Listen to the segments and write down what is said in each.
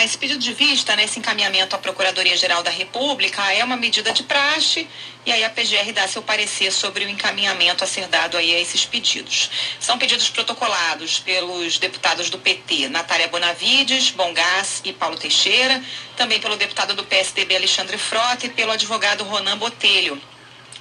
Ah, esse pedido de vista, né, esse encaminhamento à Procuradoria-Geral da República é uma medida de praxe e aí a PGR dá seu parecer sobre o encaminhamento a ser dado aí a esses pedidos. São pedidos protocolados pelos deputados do PT, Natália Bonavides, Bongás e Paulo Teixeira, também pelo deputado do PSDB Alexandre Frota e pelo advogado Ronan Botelho.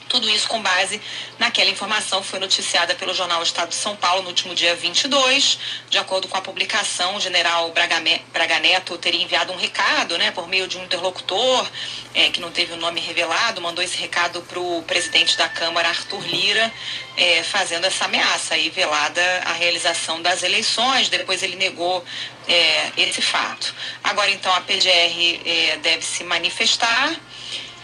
Tudo isso com base naquela informação que foi noticiada pelo jornal Estado de São Paulo no último dia 22. De acordo com a publicação, o general Braga Neto teria enviado um recado, né, por meio de um interlocutor, é, que não teve o nome revelado, mandou esse recado para o presidente da Câmara, Arthur Lira, é, fazendo essa ameaça aí velada à realização das eleições. Depois ele negou é, esse fato. Agora, então, a PGR é, deve se manifestar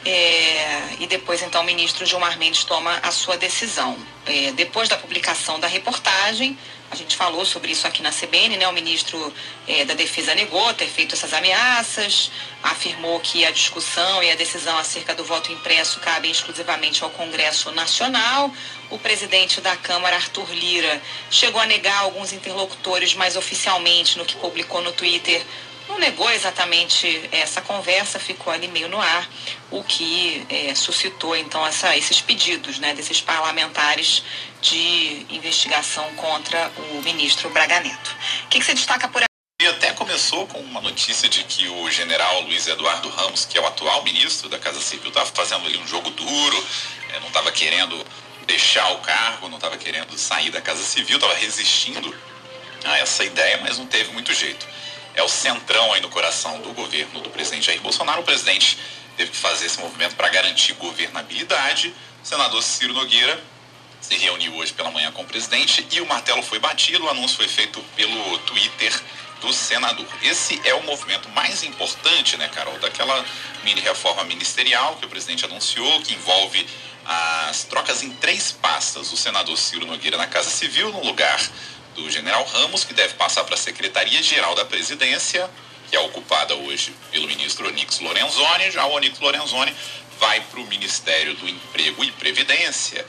é, e depois, então, o ministro Gilmar Mendes toma a sua decisão. É, depois da publicação da reportagem, a gente falou sobre isso aqui na CBN, né? O ministro é, da Defesa negou ter feito essas ameaças, afirmou que a discussão e a decisão acerca do voto impresso cabem exclusivamente ao Congresso Nacional. O presidente da Câmara, Arthur Lira, chegou a negar alguns interlocutores mais oficialmente no que publicou no Twitter não negou exatamente essa conversa, ficou ali meio no ar, o que é, suscitou então essa, esses pedidos né, desses parlamentares de investigação contra o ministro Braga Neto. O que, que você destaca por aí? E até começou com uma notícia de que o general Luiz Eduardo Ramos, que é o atual ministro da Casa Civil, estava fazendo ali um jogo duro, é, não estava querendo deixar o cargo, não estava querendo sair da Casa Civil, estava resistindo a essa ideia, mas não teve muito jeito é o centrão aí no coração do governo do presidente Jair Bolsonaro. O presidente teve que fazer esse movimento para garantir governabilidade. O senador Ciro Nogueira se reuniu hoje pela manhã com o presidente e o martelo foi batido. O anúncio foi feito pelo Twitter do senador. Esse é o movimento mais importante, né, Carol, daquela mini reforma ministerial que o presidente anunciou, que envolve as trocas em três pastas. O senador Ciro Nogueira na Casa Civil, no lugar do general Ramos, que deve passar para a Secretaria-Geral da Presidência, que é ocupada hoje pelo ministro Onix Lorenzoni. Já o Onix Lorenzoni vai para o Ministério do Emprego e Previdência.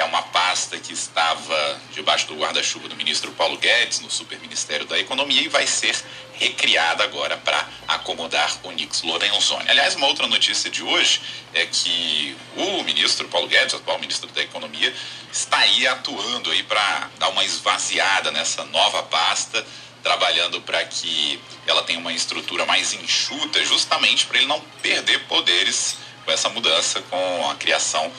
É uma pasta que estava debaixo do guarda-chuva do ministro Paulo Guedes, no Superministério da Economia, e vai ser recriada agora para acomodar o Nix Lorenzoni. Aliás, uma outra notícia de hoje é que o ministro Paulo Guedes, atual ministro da Economia, está aí atuando aí para dar uma esvaziada nessa nova pasta, trabalhando para que ela tenha uma estrutura mais enxuta, justamente para ele não perder poderes com essa mudança, com a criação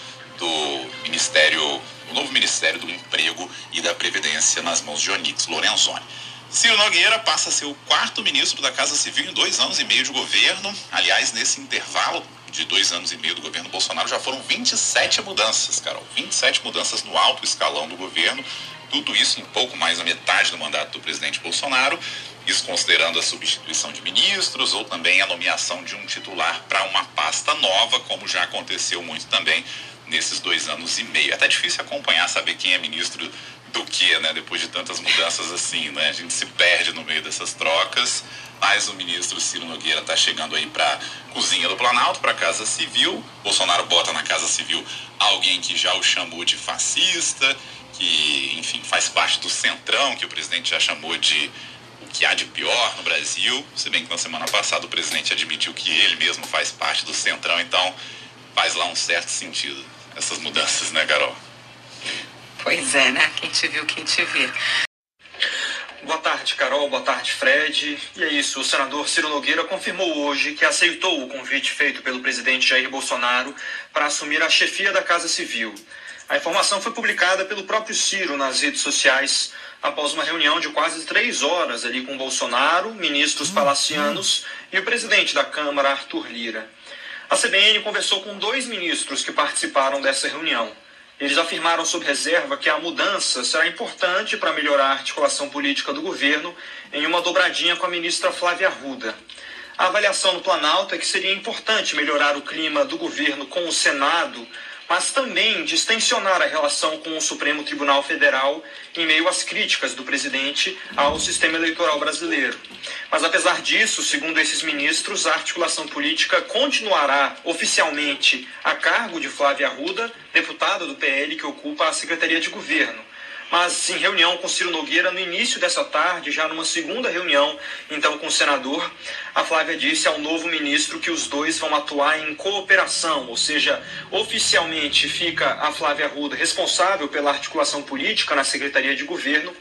do Ministério, o novo Ministério do Emprego e da Previdência nas mãos de Onix Lorenzoni. Ciro Nogueira passa a ser o quarto ministro da Casa Civil em dois anos e meio de governo. Aliás, nesse intervalo de dois anos e meio do governo Bolsonaro já foram 27 mudanças, Carol. 27 mudanças no alto escalão do governo. Tudo isso em pouco mais da metade do mandato do presidente Bolsonaro. Isso considerando a substituição de ministros ou também a nomeação de um titular para uma pasta nova, como já aconteceu muito também nesses dois anos e meio. É até difícil acompanhar, saber quem é ministro do que, né? Depois de tantas mudanças assim, né? A gente se perde no meio dessas trocas. Mas o ministro Ciro Nogueira está chegando aí para cozinha do Planalto, para Casa Civil. Bolsonaro bota na Casa Civil alguém que já o chamou de fascista, que, enfim, faz parte do centrão, que o presidente já chamou de que há de pior no Brasil. Se bem que na semana passada o presidente admitiu que ele mesmo faz parte do centrão, então faz lá um certo sentido essas mudanças, né, Carol? Pois é, né? Quem te viu, quem te vê. Boa tarde, Carol. Boa tarde, Fred. E é isso. O senador Ciro Nogueira confirmou hoje que aceitou o convite feito pelo presidente Jair Bolsonaro para assumir a chefia da Casa Civil. A informação foi publicada pelo próprio Ciro nas redes sociais após uma reunião de quase três horas ali com Bolsonaro, ministros palacianos e o presidente da Câmara, Arthur Lira. A CBN conversou com dois ministros que participaram dessa reunião. Eles afirmaram sob reserva que a mudança será importante para melhorar a articulação política do governo em uma dobradinha com a ministra Flávia Arruda. A avaliação no Planalto é que seria importante melhorar o clima do governo com o Senado mas também distensionar a relação com o Supremo Tribunal Federal em meio às críticas do presidente ao sistema eleitoral brasileiro. Mas apesar disso, segundo esses ministros, a articulação política continuará oficialmente a cargo de Flávia Arruda, deputada do PL que ocupa a Secretaria de Governo. Mas em reunião com Ciro Nogueira no início dessa tarde, já numa segunda reunião, então com o senador, a Flávia disse ao novo ministro que os dois vão atuar em cooperação, ou seja, oficialmente fica a Flávia Arruda responsável pela articulação política na Secretaria de Governo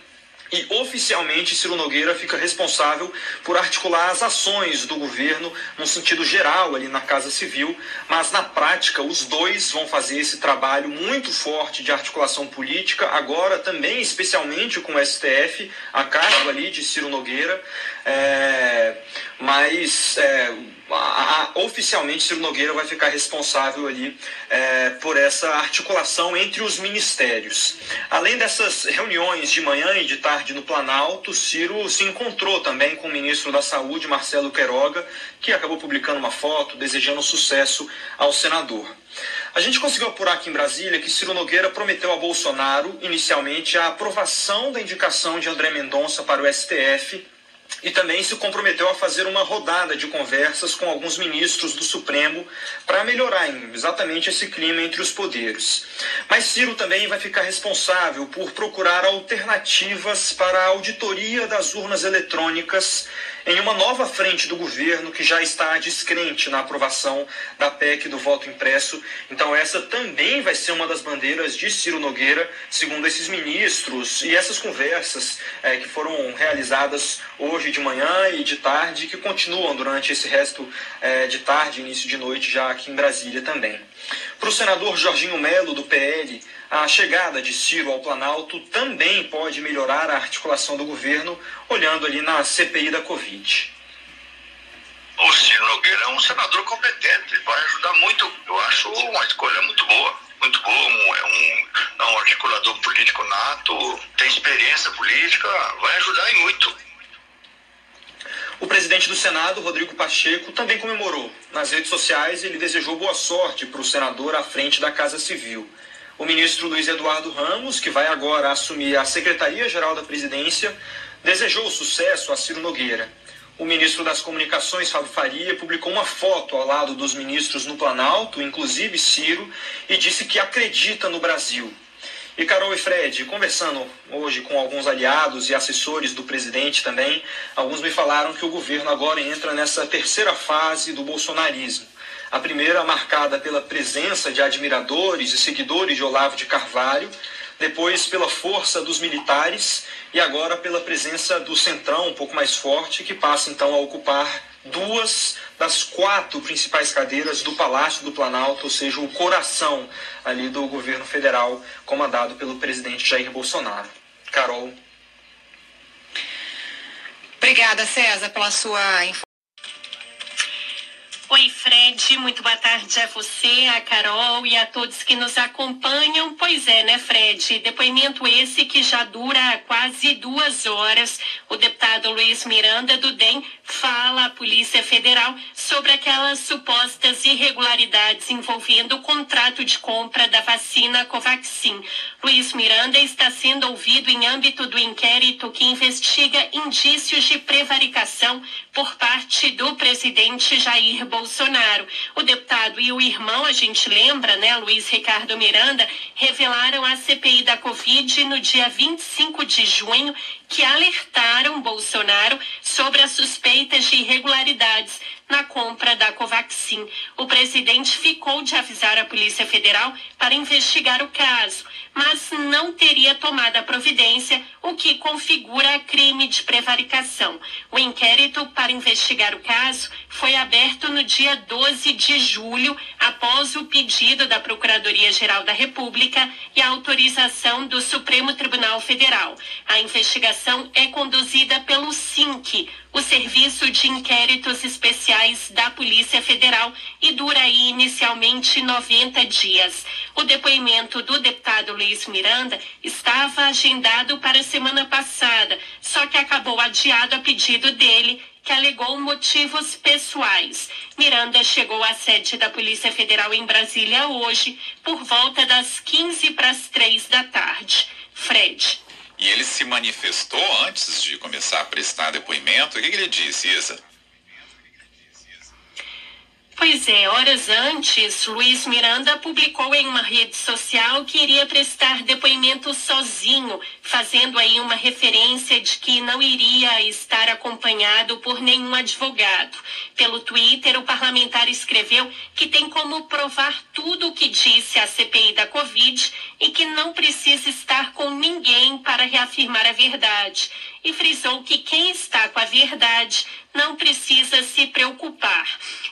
e oficialmente Ciro Nogueira fica responsável por articular as ações do governo no sentido geral ali na Casa Civil, mas na prática os dois vão fazer esse trabalho muito forte de articulação política, agora também especialmente com o STF, a cargo ali de Ciro Nogueira, é, mas é, oficialmente Ciro Nogueira vai ficar responsável ali é, por essa articulação entre os ministérios. Além dessas reuniões de manhã e de tarde no Planalto, Ciro se encontrou também com o ministro da Saúde, Marcelo Queiroga, que acabou publicando uma foto desejando sucesso ao senador. A gente conseguiu apurar aqui em Brasília que Ciro Nogueira prometeu a Bolsonaro, inicialmente, a aprovação da indicação de André Mendonça para o STF e também se comprometeu a fazer uma rodada de conversas com alguns ministros do Supremo para melhorar exatamente esse clima entre os poderes. Mas Ciro também vai ficar responsável por procurar alternativas para a auditoria das urnas eletrônicas em uma nova frente do governo que já está descrente na aprovação da PEC do voto impresso. Então, essa também vai ser uma das bandeiras de Ciro Nogueira, segundo esses ministros e essas conversas é, que foram realizadas hoje de manhã e de tarde, que continuam durante esse resto é, de tarde, início de noite, já aqui em Brasília também. Para o senador Jorginho Melo, do PL, a chegada de Ciro ao Planalto também pode melhorar a articulação do governo, olhando ali na CPI da Covid. O Ciro Nogueira é um senador competente, vai ajudar muito. Eu acho uma escolha muito boa. Muito boa, é um, é um articulador político nato, tem experiência política, vai ajudar em muito. O presidente do Senado, Rodrigo Pacheco, também comemorou. Nas redes sociais, ele desejou boa sorte para o senador à frente da Casa Civil o ministro Luiz Eduardo Ramos, que vai agora assumir a Secretaria-Geral da Presidência, desejou sucesso a Ciro Nogueira. O ministro das Comunicações, Fábio Faria, publicou uma foto ao lado dos ministros no Planalto, inclusive Ciro, e disse que acredita no Brasil. E Carol e Fred, conversando hoje com alguns aliados e assessores do presidente também, alguns me falaram que o governo agora entra nessa terceira fase do bolsonarismo. A primeira marcada pela presença de admiradores e seguidores de Olavo de Carvalho, depois pela força dos militares e agora pela presença do Centrão, um pouco mais forte, que passa então a ocupar duas das quatro principais cadeiras do Palácio do Planalto, ou seja, o coração ali do governo federal comandado pelo presidente Jair Bolsonaro. Carol. Obrigada, César, pela sua informação. Oi, Fred, muito boa tarde a você, a Carol e a todos que nos acompanham. Pois é, né, Fred? Depoimento esse que já dura quase duas horas. O deputado Luiz Miranda do DEM fala à Polícia Federal sobre aquelas supostas irregularidades envolvendo o contrato de compra da vacina Covaxin. Luiz Miranda está sendo ouvido em âmbito do inquérito que investiga indícios de prevaricação por parte do presidente Jair Bolsonaro. Bolsonaro. O deputado e o irmão, a gente lembra, né, Luiz Ricardo Miranda, revelaram à CPI da Covid no dia 25 de junho que alertaram Bolsonaro sobre as suspeitas de irregularidades na compra da Covaxin. O presidente ficou de avisar a Polícia Federal para investigar o caso, mas não teria tomado a providência, o que configura crime de prevaricação. O inquérito para investigar o caso foi aberto no dia 12 de julho, após o pedido da Procuradoria-Geral da República e a autorização do Supremo Tribunal Federal. A investigação é conduzida pelo SINC, o Serviço de Inquéritos Especiais da Polícia Federal e dura inicialmente 90 dias. O depoimento do deputado Luiz Miranda estava agendado para a semana passada, só que acabou adiado a pedido dele que alegou motivos pessoais. Miranda chegou à sede da Polícia Federal em Brasília hoje, por volta das 15 para as 3 da tarde. Fred. E ele se manifestou antes de começar a prestar depoimento? O que, que ele disse, Isa? Pois é, horas antes, Luiz Miranda publicou em uma rede social que iria prestar depoimento sozinho, fazendo aí uma referência de que não iria estar acompanhado por nenhum advogado. Pelo Twitter, o parlamentar escreveu que tem como provar tudo o que disse à CPI da Covid e que não precisa estar com ninguém para reafirmar a verdade. E frisou que quem está com a verdade não precisa se preocupar.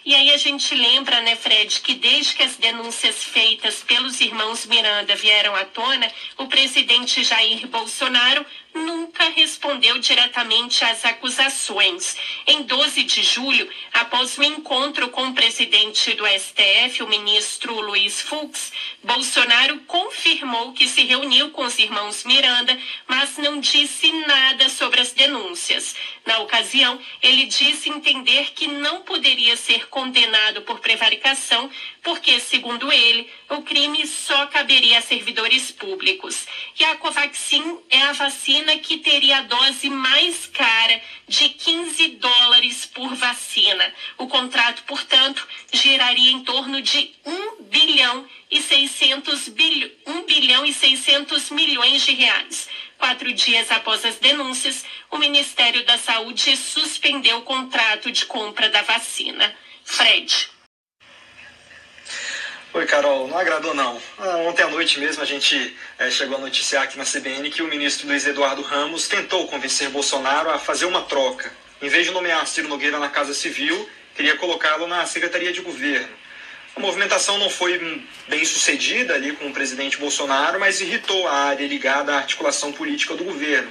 E aí a gente lembra, né, Fred, que desde que as denúncias feitas pelos irmãos Miranda vieram à tona, o presidente Jair Bolsonaro nunca respondeu diretamente às acusações. Em 12 de julho, após um encontro com o presidente do STF, o ministro Luiz Fux, Bolsonaro confirmou que se reuniu com os irmãos Miranda, mas não disse nada sobre as denúncias. Na ocasião, ele disse entender que não poderia ser condenado por prevaricação, porque, segundo ele, o crime só caberia a servidores públicos. E a Covaxin é a vacina que teria a dose mais cara de 15 dólares por vacina. O contrato, portanto, geraria em torno de 1 bilhão e 600 bilhões, 1 bilhão e 600 milhões de reais. Quatro dias após as denúncias, o Ministério da Saúde suspendeu o contrato de compra da vacina. Fred. Oi, Carol, não agradou não. Ah, ontem à noite mesmo a gente é, chegou a noticiar aqui na CBN que o ministro Luiz Eduardo Ramos tentou convencer Bolsonaro a fazer uma troca. Em vez de nomear Ciro Nogueira na Casa Civil, queria colocá-lo na Secretaria de Governo. A movimentação não foi bem sucedida ali com o presidente Bolsonaro, mas irritou a área ligada à articulação política do governo.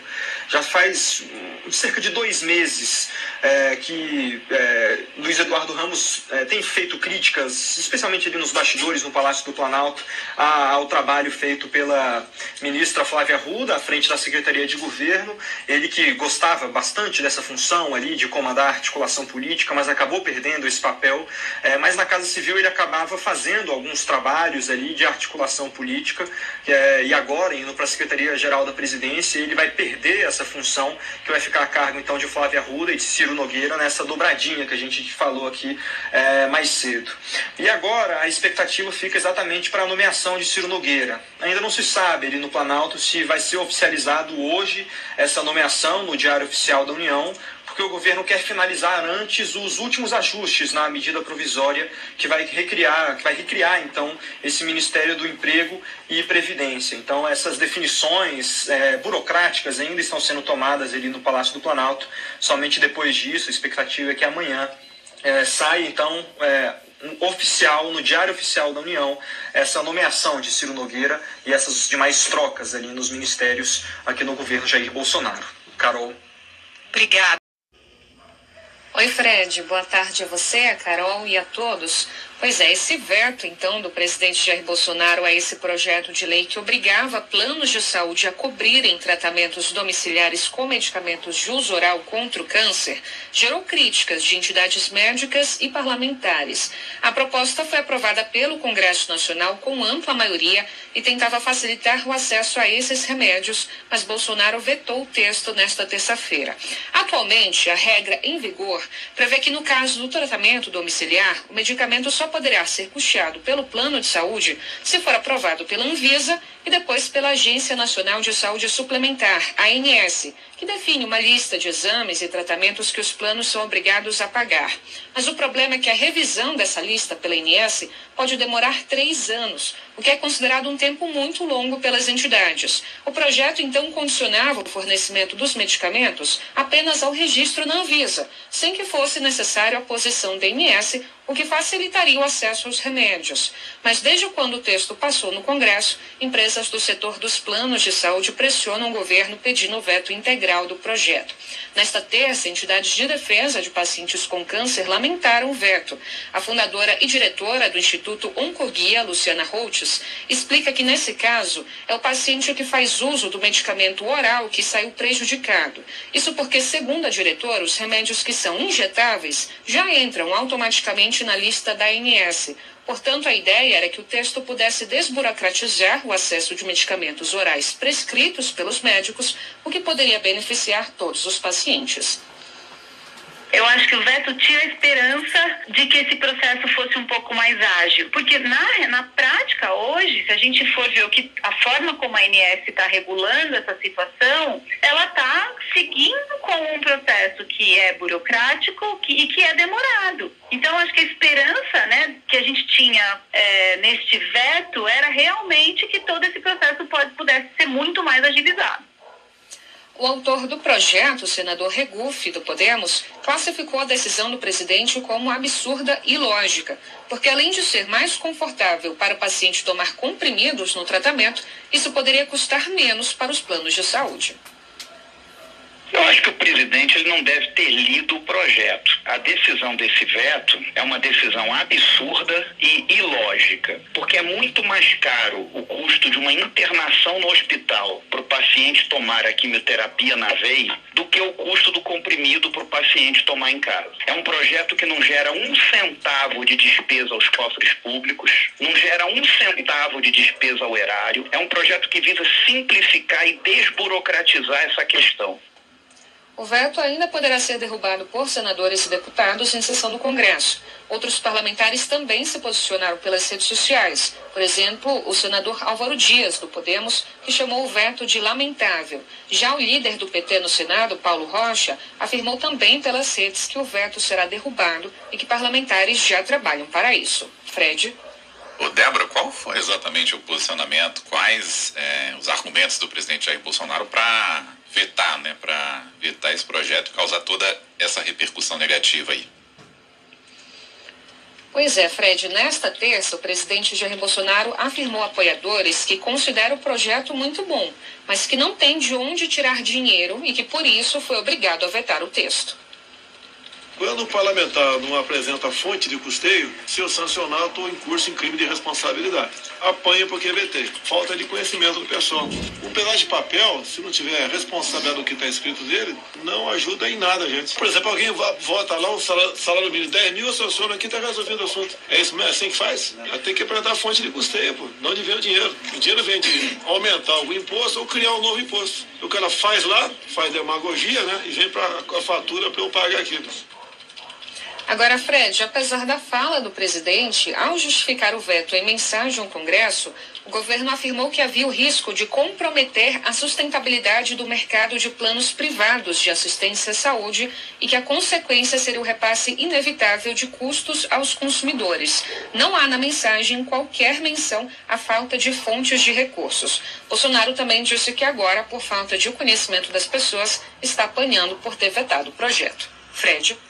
Já faz cerca de dois meses é, que é, Luiz Eduardo Ramos é, tem feito críticas, especialmente ali nos bastidores no Palácio do Planalto, a, ao trabalho feito pela ministra Flávia Arruda, à frente da Secretaria de Governo. Ele que gostava bastante dessa função ali de comandar a articulação política, mas acabou perdendo esse papel. É, mas na Casa Civil ele acabava fazendo alguns trabalhos ali de articulação política é, e agora, indo para a Secretaria-Geral da Presidência, ele vai perder essa função que vai ficar a cargo então de Flávia Arruda e de Ciro Nogueira nessa dobradinha que a gente falou aqui é, mais cedo. E agora a expectativa fica exatamente para a nomeação de Ciro Nogueira. Ainda não se sabe ali no Planalto se vai ser oficializado hoje essa nomeação no Diário Oficial da União porque o governo quer finalizar antes os últimos ajustes na medida provisória que vai recriar, que vai recriar então esse Ministério do Emprego e Previdência. Então essas definições é, burocráticas ainda estão sendo tomadas ali no Palácio do Planalto. Somente depois disso, a expectativa é que amanhã é, saia então é, um oficial, no Diário Oficial da União, essa nomeação de Ciro Nogueira e essas demais trocas ali nos ministérios aqui no governo Jair Bolsonaro. Carol. Obrigada. Oi, Fred. Boa tarde a você, a Carol e a todos. Pois é, esse veto, então, do presidente Jair Bolsonaro a esse projeto de lei que obrigava planos de saúde a cobrirem tratamentos domiciliares com medicamentos de uso oral contra o câncer, gerou críticas de entidades médicas e parlamentares. A proposta foi aprovada pelo Congresso Nacional com ampla maioria e tentava facilitar o acesso a esses remédios, mas Bolsonaro vetou o texto nesta terça-feira. Atualmente, a regra em vigor prevê que, no caso do tratamento domiciliar, o medicamento só poderá ser custeado pelo plano de saúde se for aprovado pela Anvisa e depois pela Agência Nacional de Saúde Suplementar, ANS, que define uma lista de exames e tratamentos que os planos são obrigados a pagar. Mas o problema é que a revisão dessa lista pela ANS pode demorar três anos, o que é considerado um tempo muito longo pelas entidades. O projeto então condicionava o fornecimento dos medicamentos apenas ao registro na Anvisa, sem que fosse necessário a posição da ANS o que facilitaria o acesso aos remédios. Mas desde quando o texto passou no Congresso, empresas do setor dos planos de saúde pressionam o governo pedindo o veto integral do projeto. Nesta terça, entidades de defesa de pacientes com câncer lamentaram o veto. A fundadora e diretora do Instituto Oncoguia, Luciana Holtz, explica que nesse caso é o paciente que faz uso do medicamento oral que saiu prejudicado. Isso porque, segundo a diretora, os remédios que são injetáveis já entram automaticamente na lista da ANS. Portanto, a ideia era que o texto pudesse desburocratizar o acesso de medicamentos orais prescritos pelos médicos, o que poderia beneficiar todos os pacientes. Eu acho que o veto tira a esperança de que esse processo fosse um pouco mais ágil. Porque na, na prática, hoje, se a gente for ver o que, a forma como a ANS está regulando essa situação, ela está seguindo com um processo que é burocrático que, e que é demorado. Então, acho que a esperança né, que a gente tinha é, neste veto era realmente que todo esse processo pode, pudesse ser muito mais agilizado. O autor do projeto, o senador Regufe, do Podemos, classificou a decisão do presidente como absurda e lógica, porque além de ser mais confortável para o paciente tomar comprimidos no tratamento, isso poderia custar menos para os planos de saúde. Eu acho que o presidente ele não deve ter lido o projeto. A decisão desse veto é uma decisão absurda e ilógica, porque é muito mais caro o custo de uma internação no hospital para o paciente tomar a quimioterapia na veia do que o custo do comprimido para o paciente tomar em casa. É um projeto que não gera um centavo de despesa aos cofres públicos, não gera um centavo de despesa ao erário. É um projeto que visa simplificar e desburocratizar essa questão. O veto ainda poderá ser derrubado por senadores e deputados em sessão do Congresso. Outros parlamentares também se posicionaram pelas redes sociais. Por exemplo, o senador Álvaro Dias, do Podemos, que chamou o veto de lamentável. Já o líder do PT no Senado, Paulo Rocha, afirmou também pelas redes que o veto será derrubado e que parlamentares já trabalham para isso. Fred. Ô, Débora, qual foi exatamente o posicionamento, quais é, os argumentos do presidente Jair Bolsonaro para vetar, né, para vetar esse projeto causar toda essa repercussão negativa aí. Pois é, Fred, nesta terça, o presidente Jair Bolsonaro afirmou a apoiadores que considera o projeto muito bom, mas que não tem de onde tirar dinheiro e que por isso foi obrigado a vetar o texto. Quando o parlamentar não apresenta fonte de custeio, se eu sancionar, estou em curso em crime de responsabilidade. Apanha porque vetei. Falta de conhecimento do pessoal. Um pedaço de papel, se não tiver responsabilidade do que está escrito nele, não ajuda em nada, gente. Por exemplo, alguém vota lá um salário, salário mínimo 10 mil, eu sanciono aqui, está resolvendo o assunto. É isso mesmo? É assim que faz? Tem que apresentar fonte de custeio, pô. De vem o dinheiro? O dinheiro vem de aumentar algum imposto ou criar um novo imposto. O cara faz lá, faz demagogia, né? E vem para a fatura para eu pagar aquilo. Agora, Fred, apesar da fala do presidente, ao justificar o veto em mensagem ao Congresso, o governo afirmou que havia o risco de comprometer a sustentabilidade do mercado de planos privados de assistência à saúde e que a consequência seria o repasse inevitável de custos aos consumidores. Não há na mensagem qualquer menção à falta de fontes de recursos. Bolsonaro também disse que agora, por falta de conhecimento das pessoas, está apanhando por ter vetado o projeto. Fred.